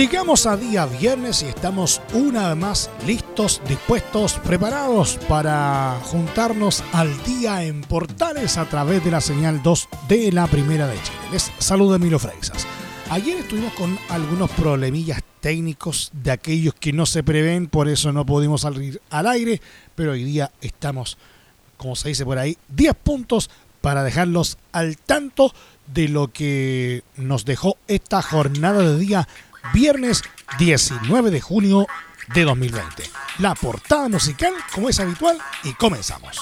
Llegamos a día viernes y estamos una vez más listos, dispuestos, preparados para juntarnos al día en Portales a través de la señal 2 de la Primera de Chile. Les saludo Emilio Freixas. Ayer estuvimos con algunos problemillas técnicos de aquellos que no se prevén, por eso no pudimos salir al aire, pero hoy día estamos, como se dice por ahí, 10 puntos para dejarlos al tanto de lo que nos dejó esta jornada de día viernes 19 de junio de 2020. La portada musical, como es habitual, y comenzamos.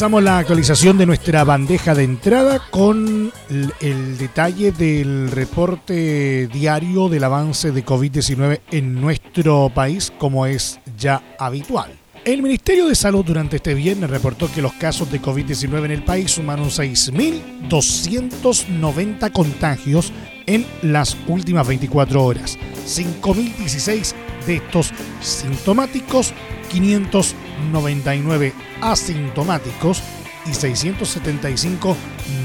Empezamos la actualización de nuestra bandeja de entrada con el, detalle del reporte diario del avance de COVID-19 en nuestro país, como es ya habitual. El Ministerio de Salud durante este viernes reportó que los casos de COVID-19 en el país sumaron 6.290 contagios en las últimas 24 horas. 5.016 de estos sintomáticos, 599 asintomáticos y 675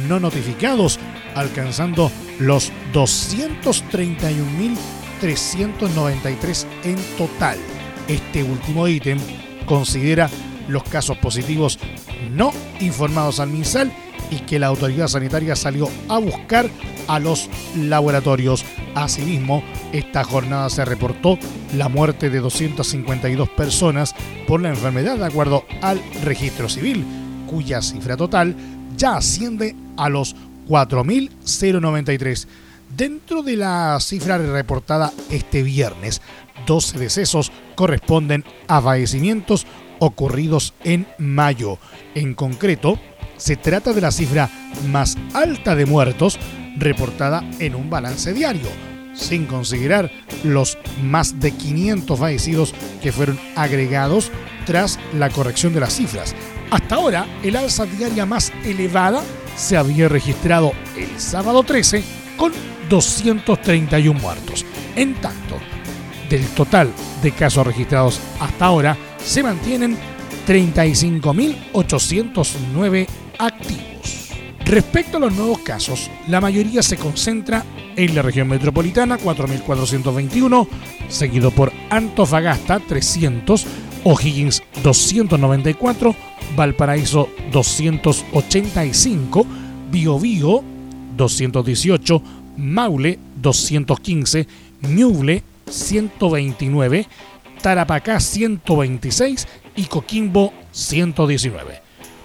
no notificados, alcanzando los 231.393 en total. Este último ítem considera los casos positivos no informados al MinSal y que la autoridad sanitaria salió a buscar a los laboratorios. Asimismo, esta jornada se reportó la muerte de 252 personas por la enfermedad de acuerdo al registro civil, cuya cifra total ya asciende a los 4.093. Dentro de la cifra reportada este viernes, 12 decesos corresponden a fallecimientos ocurridos en mayo. En concreto, se trata de la cifra más alta de muertos reportada en un balance diario, sin considerar los más de 500 fallecidos que fueron agregados tras la corrección de las cifras. Hasta ahora, el alza diaria más elevada se había registrado el sábado 13 con 231 muertos. En tanto, del total de casos registrados hasta ahora, se mantienen 35.809 activos. Respecto a los nuevos casos, la mayoría se concentra en la región metropolitana, 4.421, seguido por Antofagasta, 300, O'Higgins, 294, Valparaíso, 285, Biobío, 218, Maule, 215, Ñuble, 129, Tarapacá 126 y Coquimbo 119.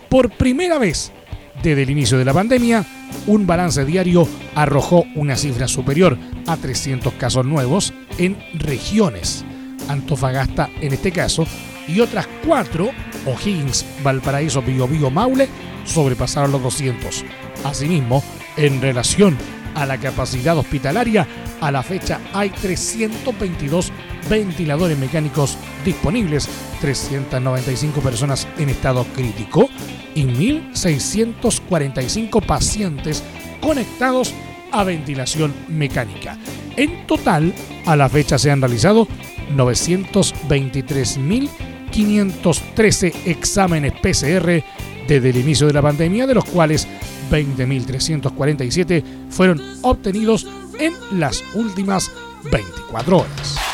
Por primera vez desde el inicio de la pandemia, un balance diario arrojó una cifra superior a 300 casos nuevos en regiones. Antofagasta en este caso y otras cuatro, O'Higgins, Valparaíso, Biobío, Maule, sobrepasaron los 200. Asimismo, en relación a la capacidad hospitalaria, a la fecha hay 322 ventiladores mecánicos disponibles, 395 personas en estado crítico y 1.645 pacientes conectados a ventilación mecánica. En total, a la fecha se han realizado 923.513 exámenes PCR desde el inicio de la pandemia, de los cuales 20.347 fueron obtenidos en las últimas 24 horas.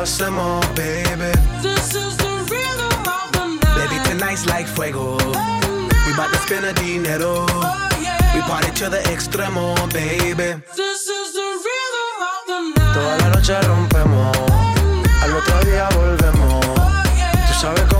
Baby. Baby, tonight's like fuego. We bout to spend a dinero. We party to the extremo, baby. Toda la noche rompemos, al otro día volvemos. Tú sabes cómo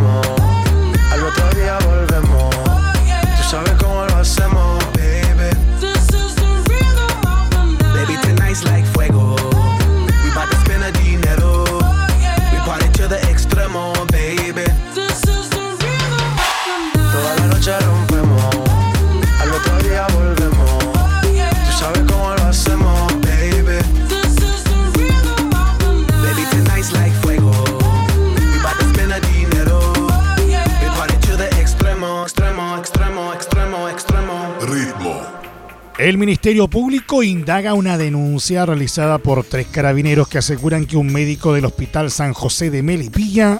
Ministerio Público indaga una denuncia realizada por tres carabineros que aseguran que un médico del Hospital San José de Melipilla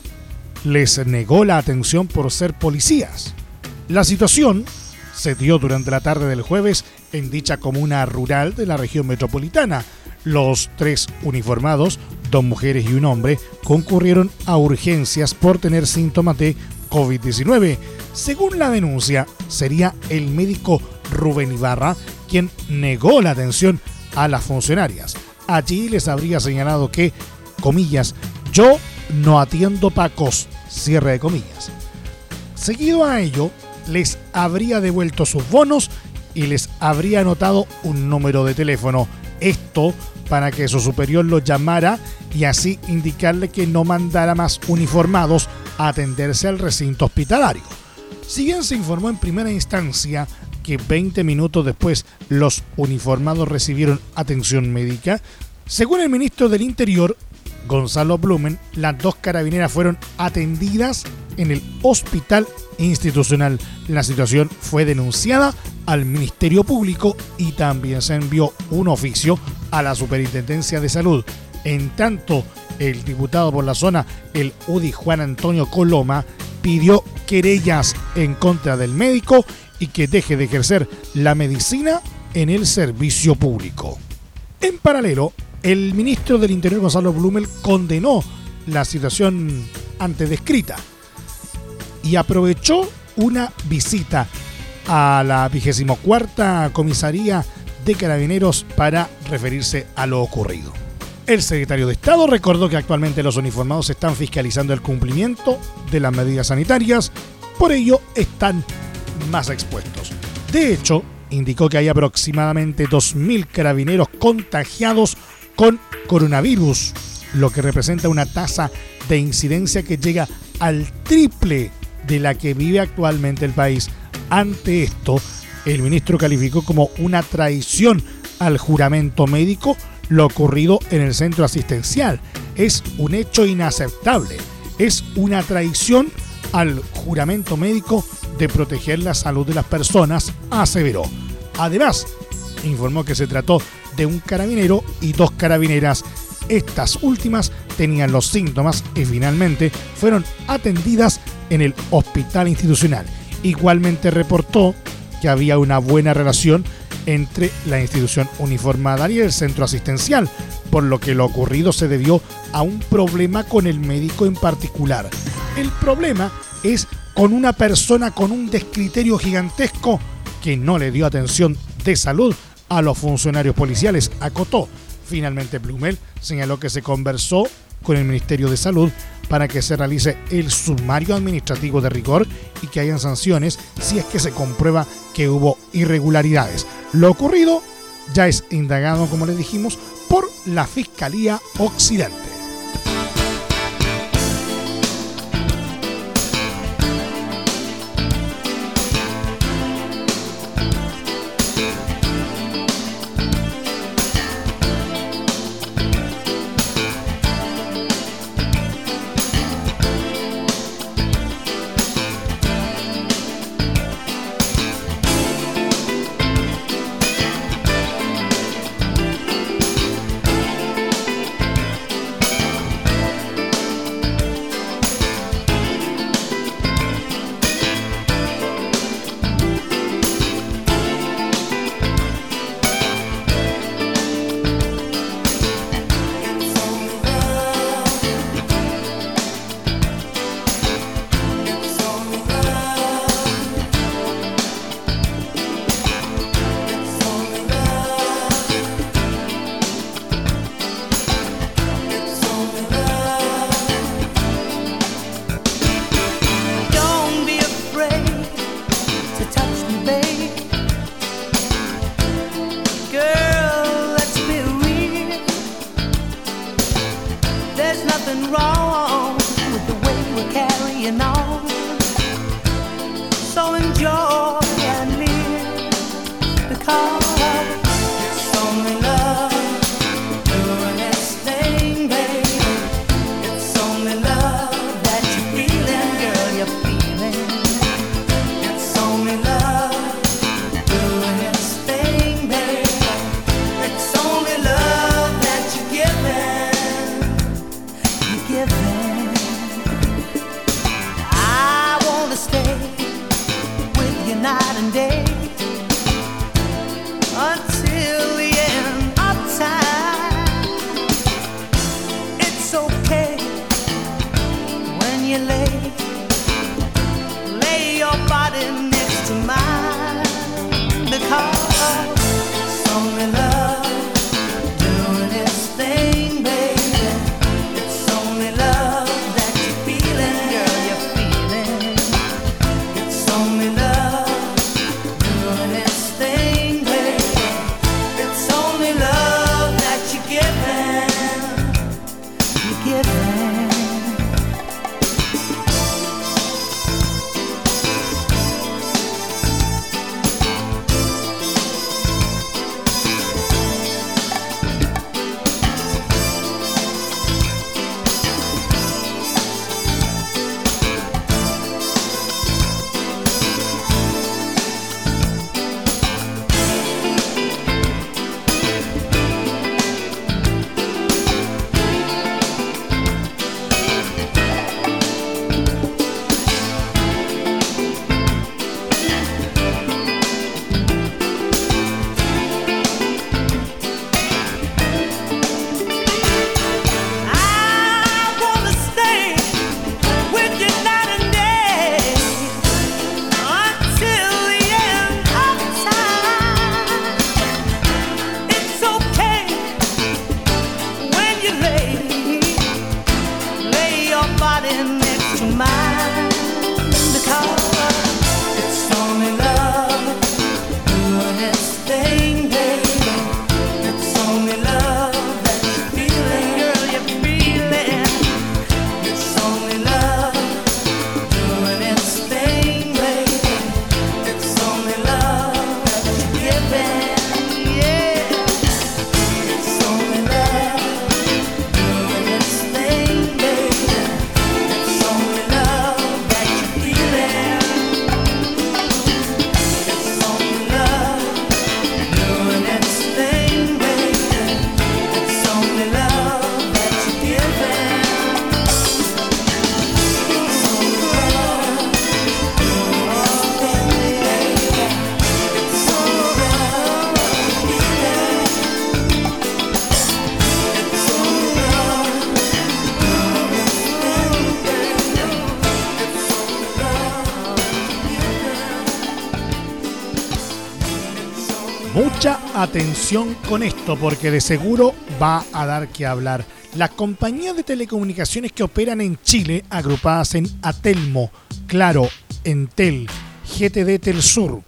les negó la atención por ser policías. La situación se dio durante la tarde del jueves en dicha comuna rural de la región metropolitana. Los tres uniformados, dos mujeres y un hombre, concurrieron a urgencias por tener síntomas de COVID-19. Según la denuncia, sería el médico Rubén Ibarra quien negó la atención a las funcionarias. Allí les habría señalado que, comillas, yo no atiendo pacos, cierre de comillas. Seguido a ello, les habría devuelto sus bonos y les habría anotado un número de teléfono. Esto para que su superior lo llamara y así indicarle que no mandara más uniformados a atenderse al recinto hospitalario. Si bien se informó en primera instancia que 20 minutos después los uniformados recibieron atención médica. Según el ministro del Interior, Gonzalo Blumen, las dos carabineras fueron atendidas en el hospital institucional. La situación fue denunciada al Ministerio Público y también se envió un oficio a la Superintendencia de Salud. En tanto, el diputado por la zona, el UDI Juan Antonio Coloma, pidió querellas en contra del médico y que deje de ejercer la medicina en el servicio público. En paralelo, el ministro del Interior Gonzalo Blumel condenó la situación antes descrita y aprovechó una visita a la 24 comisaría de carabineros para referirse a lo ocurrido. El secretario de Estado recordó que actualmente los uniformados están fiscalizando el cumplimiento de las medidas sanitarias, por ello están más expuestos. De hecho, indicó que hay aproximadamente 2.000 carabineros contagiados con coronavirus, lo que representa una tasa de incidencia que llega al triple de la que vive actualmente el país. Ante esto, el ministro calificó como una traición al juramento médico lo ocurrido en el centro asistencial. Es un hecho inaceptable. Es una traición al juramento médico de proteger la salud de las personas, aseveró. Además, informó que se trató de un carabinero y dos carabineras. Estas últimas tenían los síntomas y finalmente fueron atendidas en el hospital institucional. Igualmente reportó que había una buena relación entre la institución uniformada y el centro asistencial, por lo que lo ocurrido se debió a un problema con el médico en particular. El problema es con una persona con un descriterio gigantesco que no le dio atención de salud a los funcionarios policiales, acotó. Finalmente Blumel señaló que se conversó con el Ministerio de Salud para que se realice el sumario administrativo de rigor y que hayan sanciones si es que se comprueba que hubo irregularidades. Lo ocurrido ya es indagado, como le dijimos, por la Fiscalía Occidente. Con esto porque de seguro va a dar que hablar. Las compañías de telecomunicaciones que operan en Chile, agrupadas en Atelmo, Claro, Entel, GTD Telsur,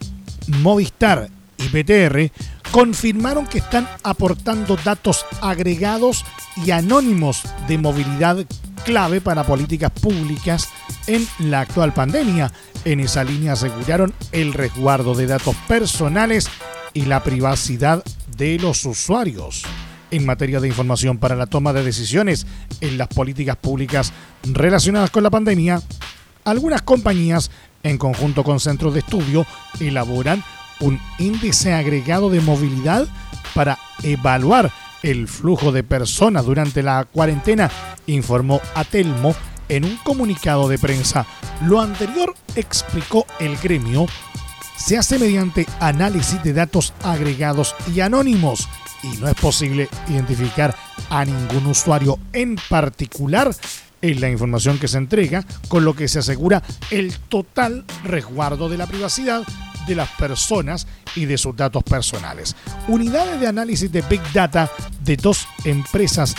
Movistar y PTR, confirmaron que están aportando datos agregados y anónimos de movilidad clave para políticas públicas en la actual pandemia. En esa línea aseguraron el resguardo de datos personales y la privacidad de los usuarios en materia de información para la toma de decisiones en las políticas públicas relacionadas con la pandemia, algunas compañías, en conjunto con centros de estudio, elaboran un índice agregado de movilidad para evaluar el flujo de personas durante la cuarentena, informó Atelmo en un comunicado de prensa. Lo anterior explicó el gremio se hace mediante análisis de datos agregados y anónimos y no es posible identificar a ningún usuario en particular en la información que se entrega, con lo que se asegura el total resguardo de la privacidad de las personas y de sus datos personales. Unidades de análisis de Big Data de dos empresas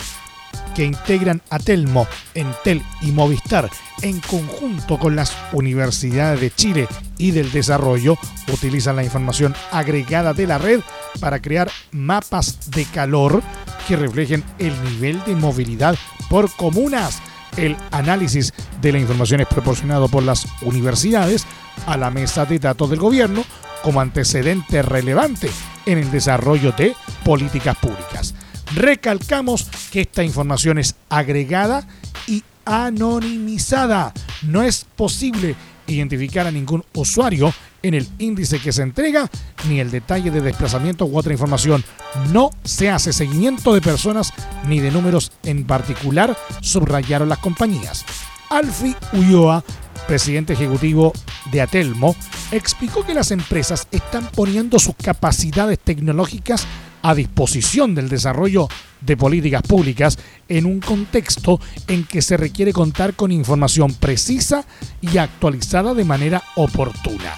que integran a Telmo, Entel y Movistar en conjunto con las universidades de Chile y del desarrollo utilizan la información agregada de la red para crear mapas de calor que reflejen el nivel de movilidad por comunas. El análisis de la información es proporcionado por las universidades a la mesa de datos del gobierno como antecedente relevante en el desarrollo de políticas públicas. Recalcamos que esta información es agregada y anonimizada. No es posible identificar a ningún usuario en el índice que se entrega ni el detalle de desplazamiento u otra información. No se hace seguimiento de personas ni de números en particular, subrayaron las compañías. Alfi Ulloa, presidente ejecutivo de Atelmo, explicó que las empresas están poniendo sus capacidades tecnológicas a disposición del desarrollo de políticas públicas en un contexto en que se requiere contar con información precisa y actualizada de manera oportuna.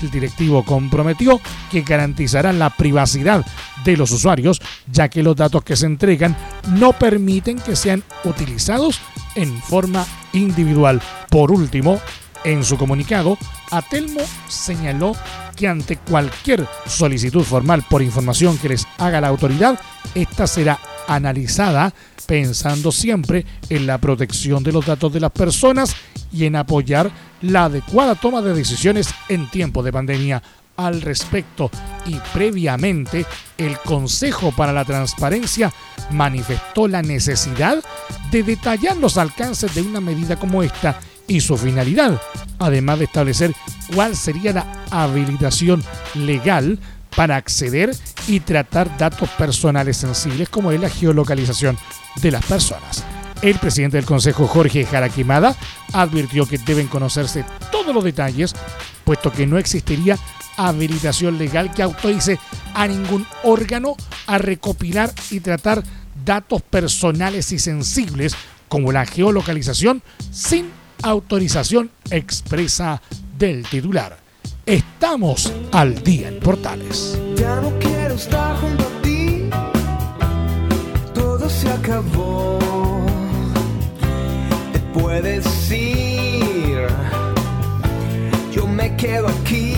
El directivo comprometió que garantizará la privacidad de los usuarios, ya que los datos que se entregan no permiten que sean utilizados en forma individual. Por último, en su comunicado, Atelmo señaló que ante cualquier solicitud formal por información que les haga la autoridad, esta será analizada pensando siempre en la protección de los datos de las personas y en apoyar la adecuada toma de decisiones en tiempo de pandemia. Al respecto y previamente, el Consejo para la Transparencia manifestó la necesidad de detallar los alcances de una medida como esta y su finalidad, además de establecer cuál sería la habilitación legal para acceder y tratar datos personales sensibles como es la geolocalización de las personas. El presidente del Consejo, Jorge Jaraquimada, advirtió que deben conocerse todos los detalles, puesto que no existiría habilitación legal que autorice a ningún órgano a recopilar y tratar datos personales y sensibles como la geolocalización sin autorización expresa del titular. Estamos al día en Portales. Ya no quiero estar junto a ti, todo se acabó. Te puedes ir, yo me quedo aquí.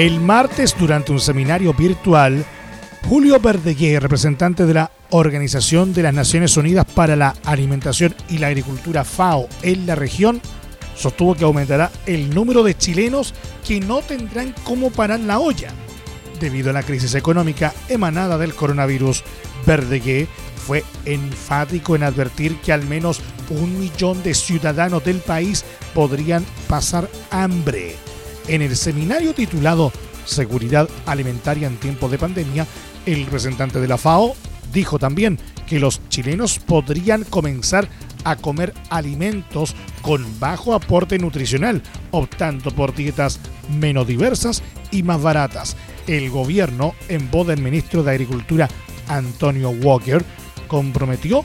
El martes, durante un seminario virtual, Julio Verdeguer, representante de la Organización de las Naciones Unidas para la Alimentación y la Agricultura FAO en la región, sostuvo que aumentará el número de chilenos que no tendrán cómo parar la olla debido a la crisis económica emanada del coronavirus. Verdeguer fue enfático en advertir que al menos un millón de ciudadanos del país podrían pasar hambre en el seminario titulado Seguridad Alimentaria en tiempos de pandemia, el representante de la FAO dijo también que los chilenos podrían comenzar a comer alimentos con bajo aporte nutricional, optando por dietas menos diversas y más baratas. El gobierno, en voz del ministro de Agricultura Antonio Walker, comprometió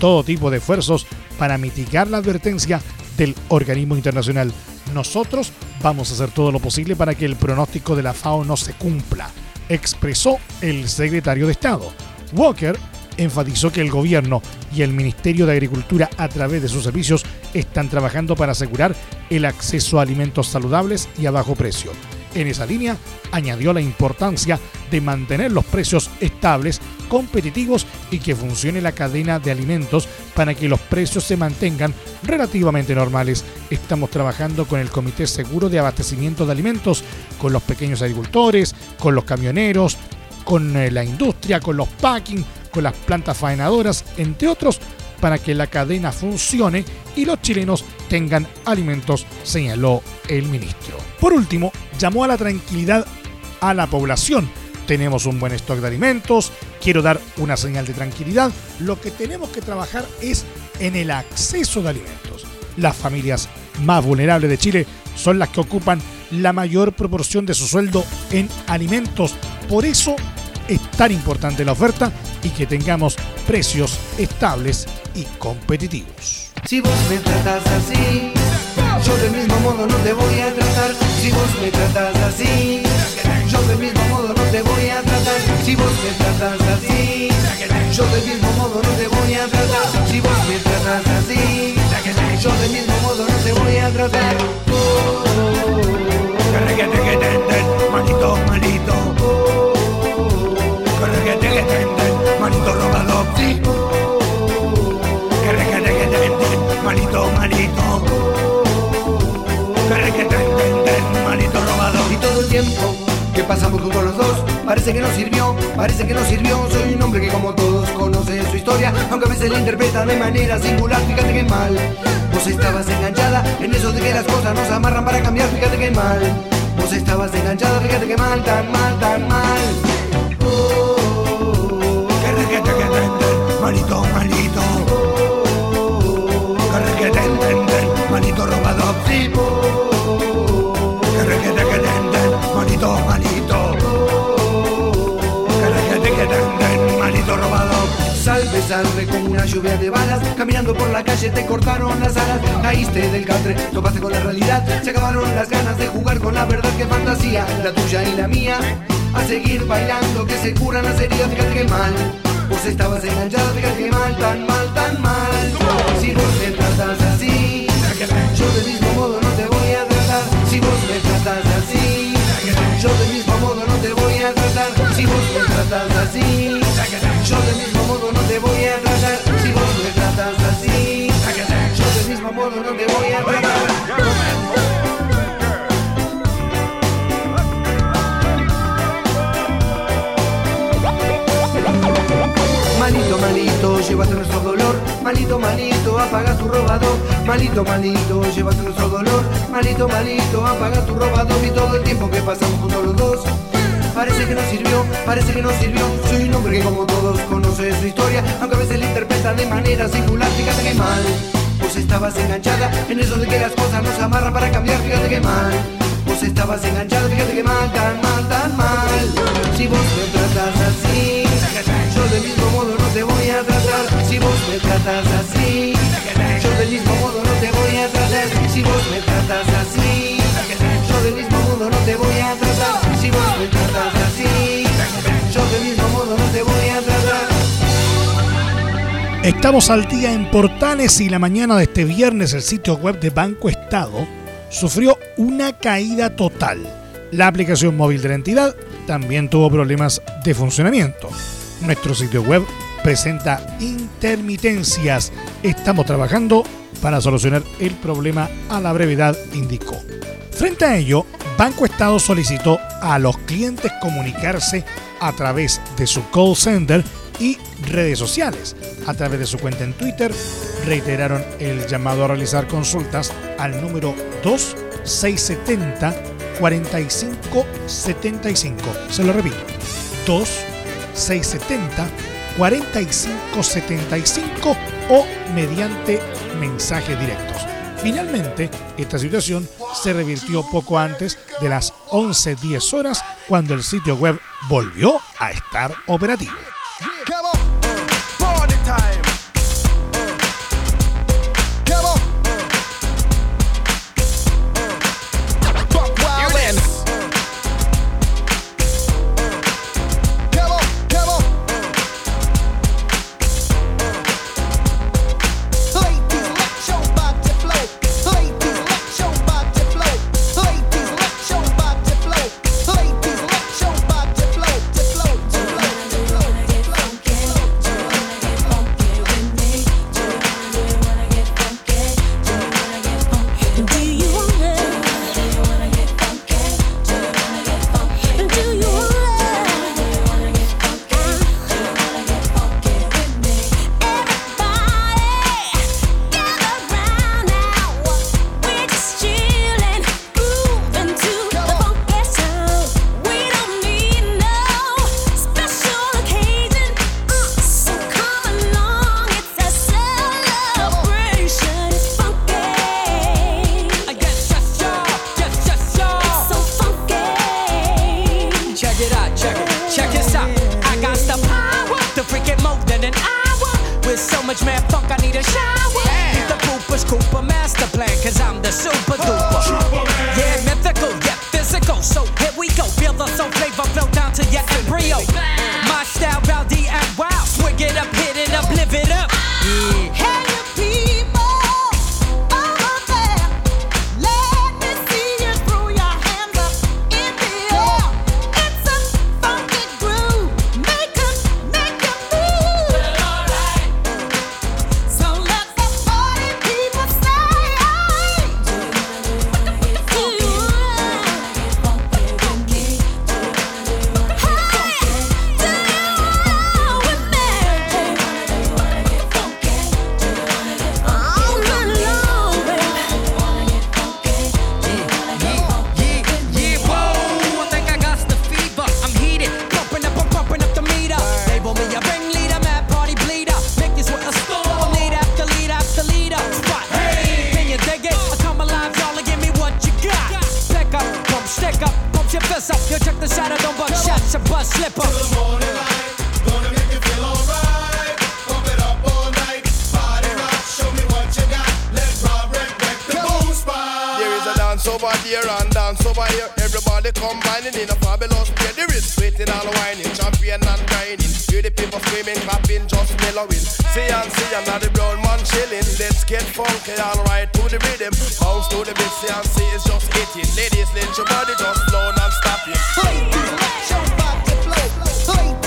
todo tipo de esfuerzos para mitigar la advertencia del organismo internacional nosotros vamos a hacer todo lo posible para que el pronóstico de la FAO no se cumpla, expresó el secretario de Estado. Walker enfatizó que el gobierno y el Ministerio de Agricultura a través de sus servicios están trabajando para asegurar el acceso a alimentos saludables y a bajo precio. En esa línea, añadió la importancia de mantener los precios estables, competitivos y que funcione la cadena de alimentos para que los precios se mantengan relativamente normales. Estamos trabajando con el Comité Seguro de Abastecimiento de Alimentos, con los pequeños agricultores, con los camioneros, con eh, la industria, con los packing, con las plantas faenadoras, entre otros, para que la cadena funcione y los chilenos tengan alimentos, señaló el ministro. Por último, llamó a la tranquilidad a la población. Tenemos un buen stock de alimentos, quiero dar una señal de tranquilidad. Lo que tenemos que trabajar es en el acceso de alimentos. Las familias más vulnerables de Chile son las que ocupan la mayor proporción de su sueldo en alimentos. Por eso es tan importante la oferta y que tengamos precios estables y competitivos. Si vos me tratas así, yo del mismo modo no te voy a tratar. Si vos me tratas así, yo del mismo modo no te voy a tratar. Si vos me tratas así, yo del mismo modo no te voy a tratar. Si vos me tratas así, yo del mismo modo no te voy a tratar. Oh, oh, oh, manito, manito. manito robado, sí. Tiempo. Que pasamos juntos los dos Parece que no sirvió, parece que no sirvió. Soy un hombre que como todos conoce su historia. Aunque a veces la interpreta de manera singular Fíjate que mal, vos estabas enganchada En eso de que las cosas nos amarran para cambiar Fíjate que mal, vos estabas enganchada Fíjate que mal, tan mal, tan mal. Malito, malito. Que te entienden, malito robado. Salve, salve como una lluvia de balas Caminando por la calle te cortaron las alas Caíste del catre, topaste con la realidad Se acabaron las ganas de jugar con la verdad que fantasía La tuya y la mía A seguir bailando que se curan las heridas Fíjate que mal Vos estabas enganchada, fíjate que mal, tan mal, tan mal. Si vos me tratas así, yo del mismo modo no te voy a tratar. Si vos me tratas así, yo del mismo modo no te voy a tratar. Si vos me tratas así, yo del mismo modo no te voy a tratar. Si vos me tratas así, yo del mismo modo no te voy a tratar. Malito, malito, llévate nuestro dolor. Malito, malito, apaga tu robador. Malito, malito, llévate nuestro dolor. Malito, malito, apaga tu robador. Y todo el tiempo que pasamos juntos los dos. Parece que no sirvió, parece que no sirvió. Soy un hombre que como todos conoce su historia, aunque a veces la interpreta de manera singular. Fíjate que mal, vos estabas enganchada en eso de que las cosas nos amarran para cambiar. Fíjate que mal, vos estabas enganchada. Fíjate que mal, tan mal, tan mal. Si vos me tratas así, yo del mismo modo te voy a tratar si vos me tratas así. Yo del mismo modo no te voy a tratar si vos me tratas así. Yo del mismo modo no te voy a tratar Estamos al día en Portales y la mañana de este viernes el sitio web de Banco Estado sufrió una caída total. La aplicación móvil de la entidad también tuvo problemas de funcionamiento. Nuestro sitio web presenta intermitencias. Estamos trabajando para solucionar el problema a la brevedad, indicó. Frente a ello, Banco Estado solicitó a los clientes comunicarse a través de su call center y redes sociales. A través de su cuenta en Twitter, reiteraron el llamado a realizar consultas al número 2670 4575. Se lo repito, 2670 4575 o mediante mensajes directos. Finalmente, esta situación se revirtió poco antes de las 11.10 horas cuando el sitio web volvió a estar operativo. Cause I'm the super duper. Chilling. Let's get funky, alright to the rhythm. Bounce to the beat, and see it's just hitting. Ladies, let your body just flow non-stopping. Your body flow. Ladies,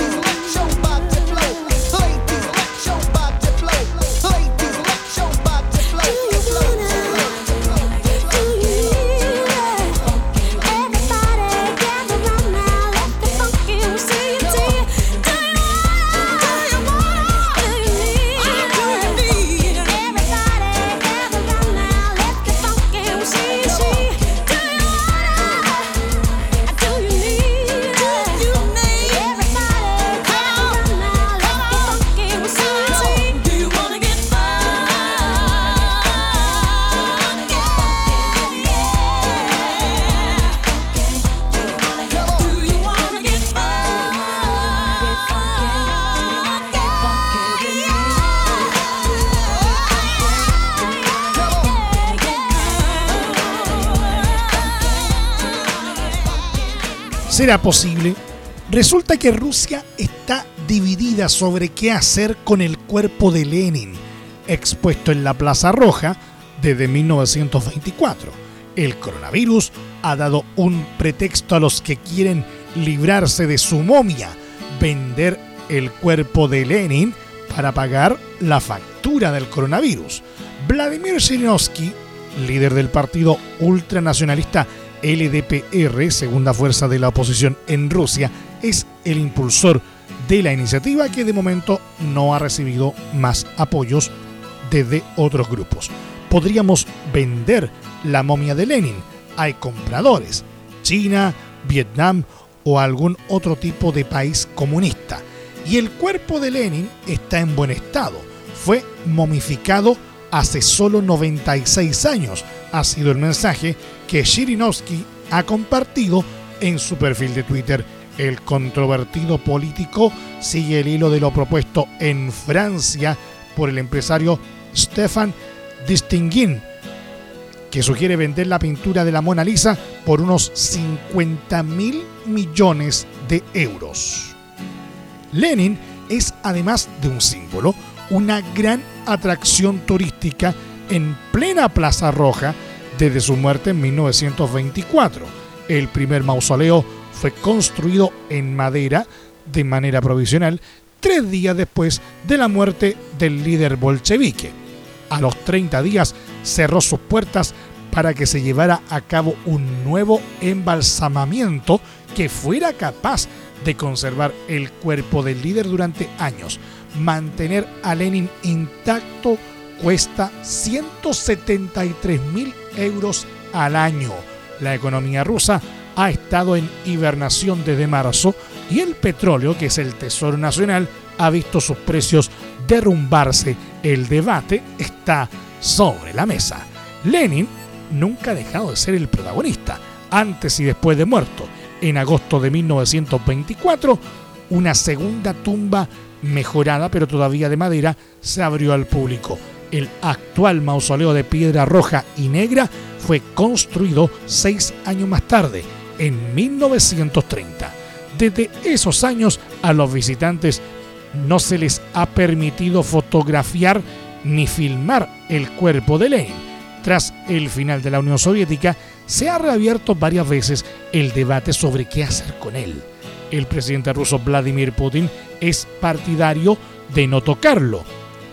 ¿Será posible? Resulta que Rusia está dividida sobre qué hacer con el cuerpo de Lenin, expuesto en la Plaza Roja desde 1924. El coronavirus ha dado un pretexto a los que quieren librarse de su momia, vender el cuerpo de Lenin para pagar la factura del coronavirus. Vladimir Zhirinovsky, líder del partido ultranacionalista LDPR, segunda fuerza de la oposición en Rusia, es el impulsor de la iniciativa que de momento no ha recibido más apoyos desde otros grupos. Podríamos vender la momia de Lenin. Hay compradores. China, Vietnam o algún otro tipo de país comunista. Y el cuerpo de Lenin está en buen estado. Fue momificado hace solo 96 años. Ha sido el mensaje que Shirinovsky ha compartido en su perfil de Twitter. El controvertido político sigue el hilo de lo propuesto en Francia por el empresario Stefan Distinguin, que sugiere vender la pintura de la Mona Lisa por unos 50 mil millones de euros. Lenin es además de un símbolo, una gran atracción turística en plena Plaza Roja desde su muerte en 1924. El primer mausoleo fue construido en madera de manera provisional tres días después de la muerte del líder bolchevique. A los 30 días cerró sus puertas para que se llevara a cabo un nuevo embalsamamiento que fuera capaz de conservar el cuerpo del líder durante años. Mantener a Lenin intacto cuesta 173 mil euros al año. La economía rusa ha estado en hibernación desde marzo y el petróleo, que es el tesoro nacional, ha visto sus precios derrumbarse. El debate está sobre la mesa. Lenin nunca ha dejado de ser el protagonista, antes y después de muerto. En agosto de 1924, una segunda tumba mejorada, pero todavía de madera, se abrió al público. El actual mausoleo de piedra roja y negra fue construido seis años más tarde, en 1930. Desde esos años a los visitantes no se les ha permitido fotografiar ni filmar el cuerpo de Lenin. Tras el final de la Unión Soviética, se ha reabierto varias veces el debate sobre qué hacer con él. El presidente ruso Vladimir Putin es partidario de no tocarlo,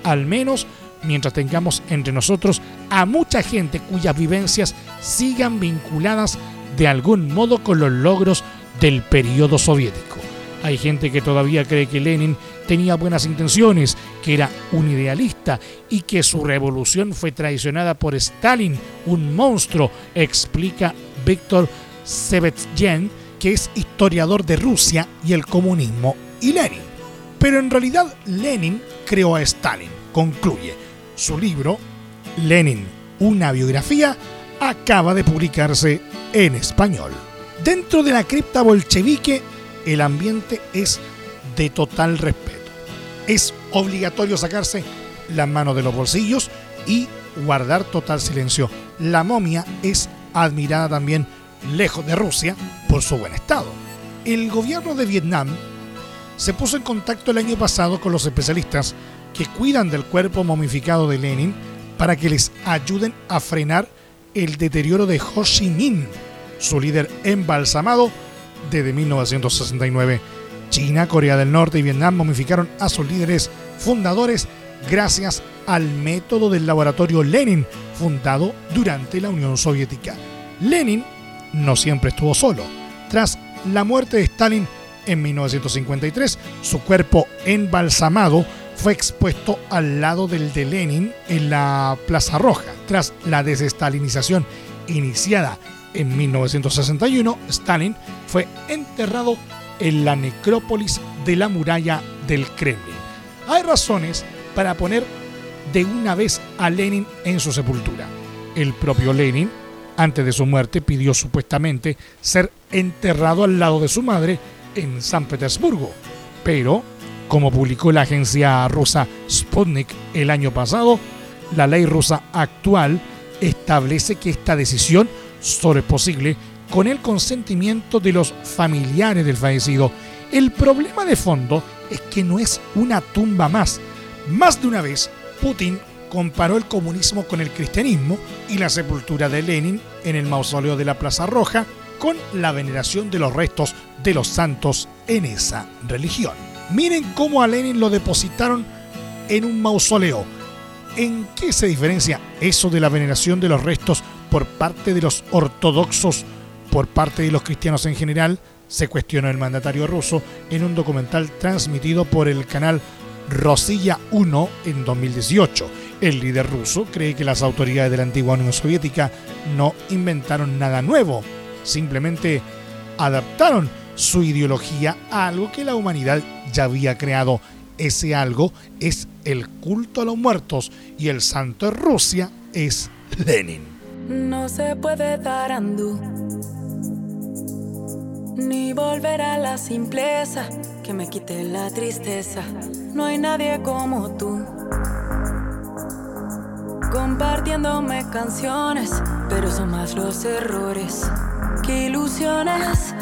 al menos mientras tengamos entre nosotros a mucha gente cuyas vivencias sigan vinculadas de algún modo con los logros del periodo soviético. Hay gente que todavía cree que Lenin tenía buenas intenciones, que era un idealista y que su revolución fue traicionada por Stalin, un monstruo, explica Víctor Sevetsyen, que es historiador de Rusia y el comunismo y Lenin. Pero en realidad Lenin creó a Stalin, concluye. Su libro, Lenin, una biografía, acaba de publicarse en español. Dentro de la cripta bolchevique, el ambiente es de total respeto. Es obligatorio sacarse las manos de los bolsillos y guardar total silencio. La momia es admirada también lejos de Rusia por su buen estado. El gobierno de Vietnam se puso en contacto el año pasado con los especialistas que cuidan del cuerpo momificado de Lenin para que les ayuden a frenar el deterioro de Ho Chi Minh, su líder embalsamado desde 1969. China, Corea del Norte y Vietnam momificaron a sus líderes fundadores gracias al método del laboratorio Lenin, fundado durante la Unión Soviética. Lenin no siempre estuvo solo. Tras la muerte de Stalin en 1953, su cuerpo embalsamado fue expuesto al lado del de Lenin en la Plaza Roja. Tras la desestalinización iniciada en 1961, Stalin fue enterrado en la necrópolis de la muralla del Kremlin. Hay razones para poner de una vez a Lenin en su sepultura. El propio Lenin, antes de su muerte, pidió supuestamente ser enterrado al lado de su madre en San Petersburgo, pero como publicó la agencia rusa Sputnik el año pasado, la ley rusa actual establece que esta decisión solo es posible con el consentimiento de los familiares del fallecido. El problema de fondo es que no es una tumba más. Más de una vez, Putin comparó el comunismo con el cristianismo y la sepultura de Lenin en el mausoleo de la Plaza Roja con la veneración de los restos de los santos en esa religión. Miren cómo a Lenin lo depositaron en un mausoleo. ¿En qué se diferencia eso de la veneración de los restos por parte de los ortodoxos, por parte de los cristianos en general? Se cuestionó el mandatario ruso en un documental transmitido por el canal Rosilla 1 en 2018. El líder ruso cree que las autoridades de la antigua Unión Soviética no inventaron nada nuevo, simplemente adaptaron su ideología a algo que la humanidad ya había creado. Ese algo es el culto a los muertos y el santo de Rusia es Lenin. No se puede dar andú, ni volver a la simpleza que me quite la tristeza. No hay nadie como tú, compartiéndome canciones, pero son más los errores que ilusiones.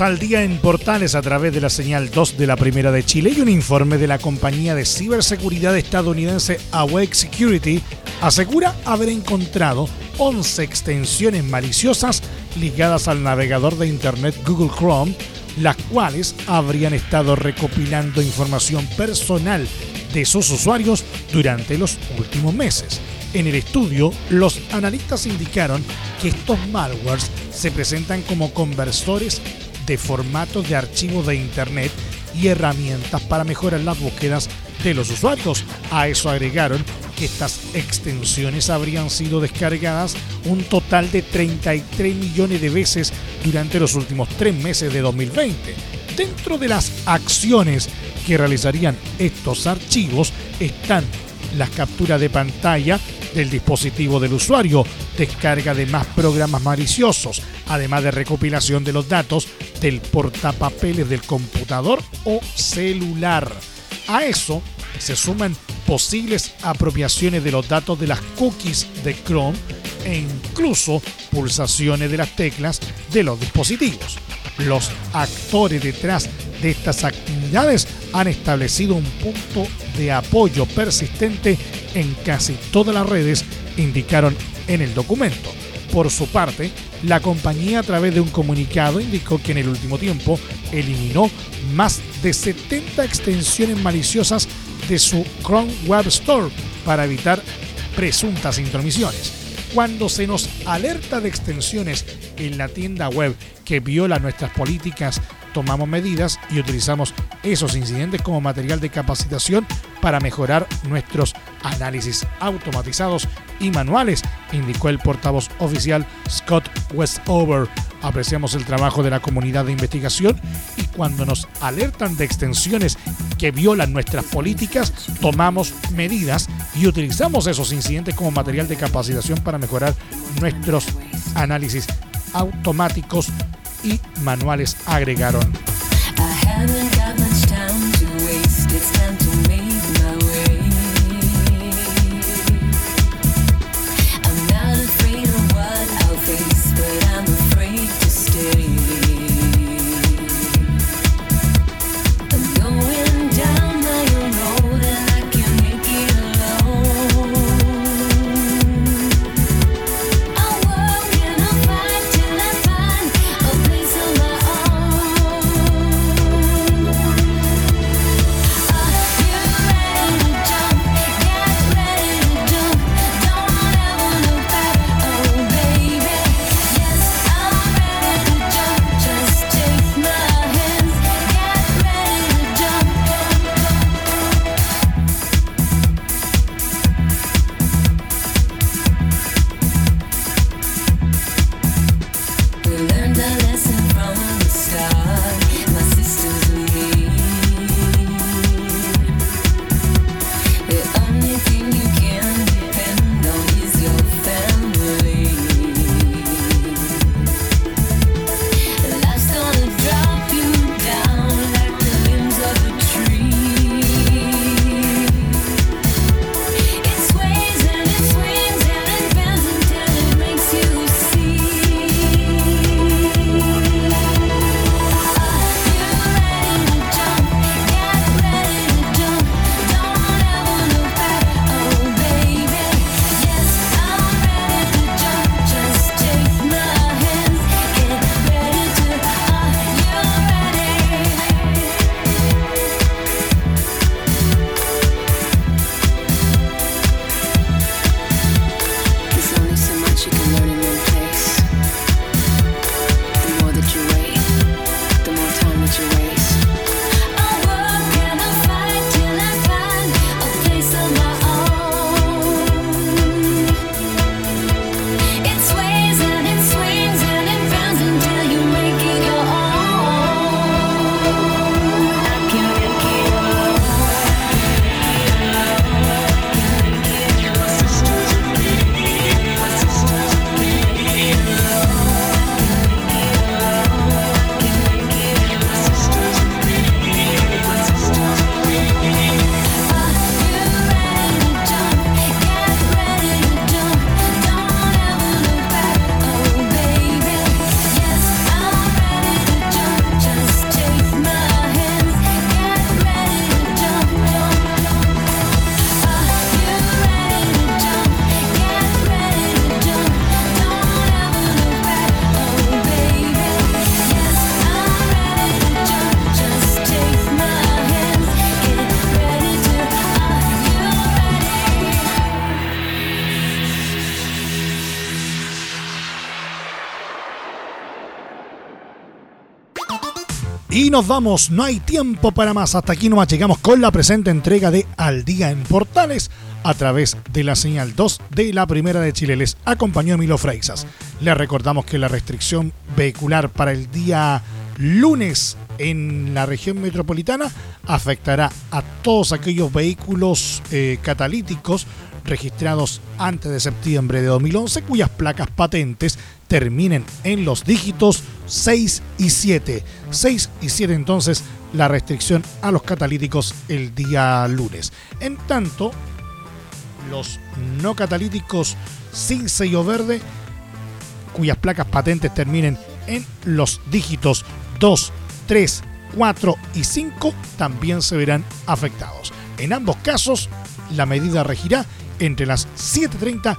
Al día en Portales a través de la señal 2 de la Primera de Chile y un informe de la compañía de ciberseguridad estadounidense Awake Security asegura haber encontrado 11 extensiones maliciosas ligadas al navegador de Internet Google Chrome, las cuales habrían estado recopilando información personal de sus usuarios durante los últimos meses. En el estudio, los analistas indicaron que estos malwares se presentan como conversores de formatos de archivos de Internet y herramientas para mejorar las búsquedas de los usuarios. A eso agregaron que estas extensiones habrían sido descargadas un total de 33 millones de veces durante los últimos tres meses de 2020. Dentro de las acciones que realizarían estos archivos están las capturas de pantalla del dispositivo del usuario, descarga de más programas maliciosos, además de recopilación de los datos del portapapeles del computador o celular. A eso se suman posibles apropiaciones de los datos de las cookies de Chrome e incluso pulsaciones de las teclas de los dispositivos. Los actores detrás de estas actividades han establecido un punto de apoyo persistente en casi todas las redes, indicaron en el documento. Por su parte, la compañía a través de un comunicado indicó que en el último tiempo eliminó más de 70 extensiones maliciosas de su Chrome Web Store para evitar presuntas intromisiones. Cuando se nos alerta de extensiones en la tienda web que viola nuestras políticas, tomamos medidas y utilizamos esos incidentes como material de capacitación para mejorar nuestros análisis automatizados y manuales, indicó el portavoz oficial Scott Westover. Apreciamos el trabajo de la comunidad de investigación y cuando nos alertan de extensiones que violan nuestras políticas, tomamos medidas y utilizamos esos incidentes como material de capacitación para mejorar nuestros análisis automáticos y manuales agregaron. Nos vamos, no hay tiempo para más. Hasta aquí nomás llegamos con la presente entrega de Al Día en Portales a través de la señal 2 de la Primera de Chile. Les acompañó Emilio Freixas. Les recordamos que la restricción vehicular para el día lunes en la región metropolitana afectará a todos aquellos vehículos eh, catalíticos registrados antes de septiembre de 2011 cuyas placas patentes terminen en los dígitos 6 y 7. 6 y 7 entonces la restricción a los catalíticos el día lunes. En tanto, los no catalíticos sin sello verde cuyas placas patentes terminen en los dígitos 2, 3, 4 y 5 también se verán afectados. En ambos casos, la medida regirá entre las 7.30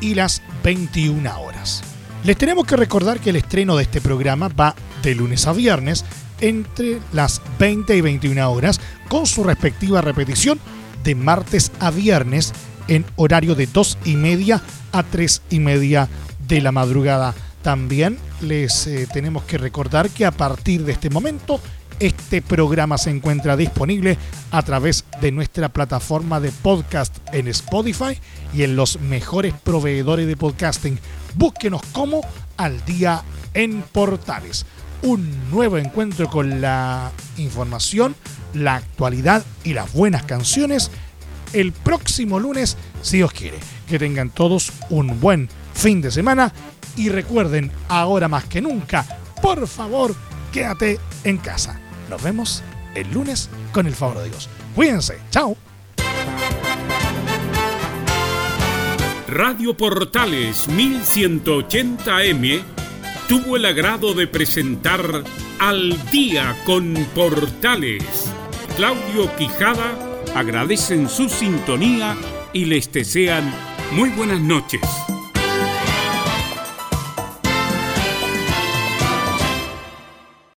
y las 21 horas. Les tenemos que recordar que el estreno de este programa va de lunes a viernes entre las 20 y 21 horas con su respectiva repetición de martes a viernes en horario de 2 y media a 3 y media de la madrugada. También les eh, tenemos que recordar que a partir de este momento este programa se encuentra disponible a través de nuestra plataforma de podcast en Spotify y en los mejores proveedores de podcasting. Búsquenos como al día en portales. Un nuevo encuentro con la información, la actualidad y las buenas canciones el próximo lunes, si Dios quiere. Que tengan todos un buen fin de semana y recuerden, ahora más que nunca, por favor, quédate en casa. Nos vemos el lunes con el favor de Dios. Cuídense, chao. Radio Portales 1180M tuvo el agrado de presentar Al día con Portales. Claudio Quijada agradecen su sintonía y les desean muy buenas noches.